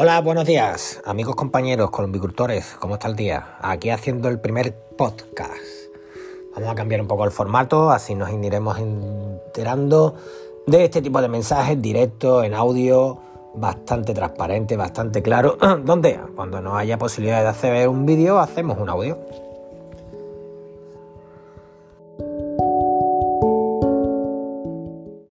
Hola, buenos días, amigos compañeros colombicultores, ¿cómo está el día? Aquí haciendo el primer podcast. Vamos a cambiar un poco el formato, así nos iremos enterando de este tipo de mensajes directos, en audio, bastante transparente, bastante claro, donde cuando no haya posibilidad de hacer un vídeo, hacemos un audio.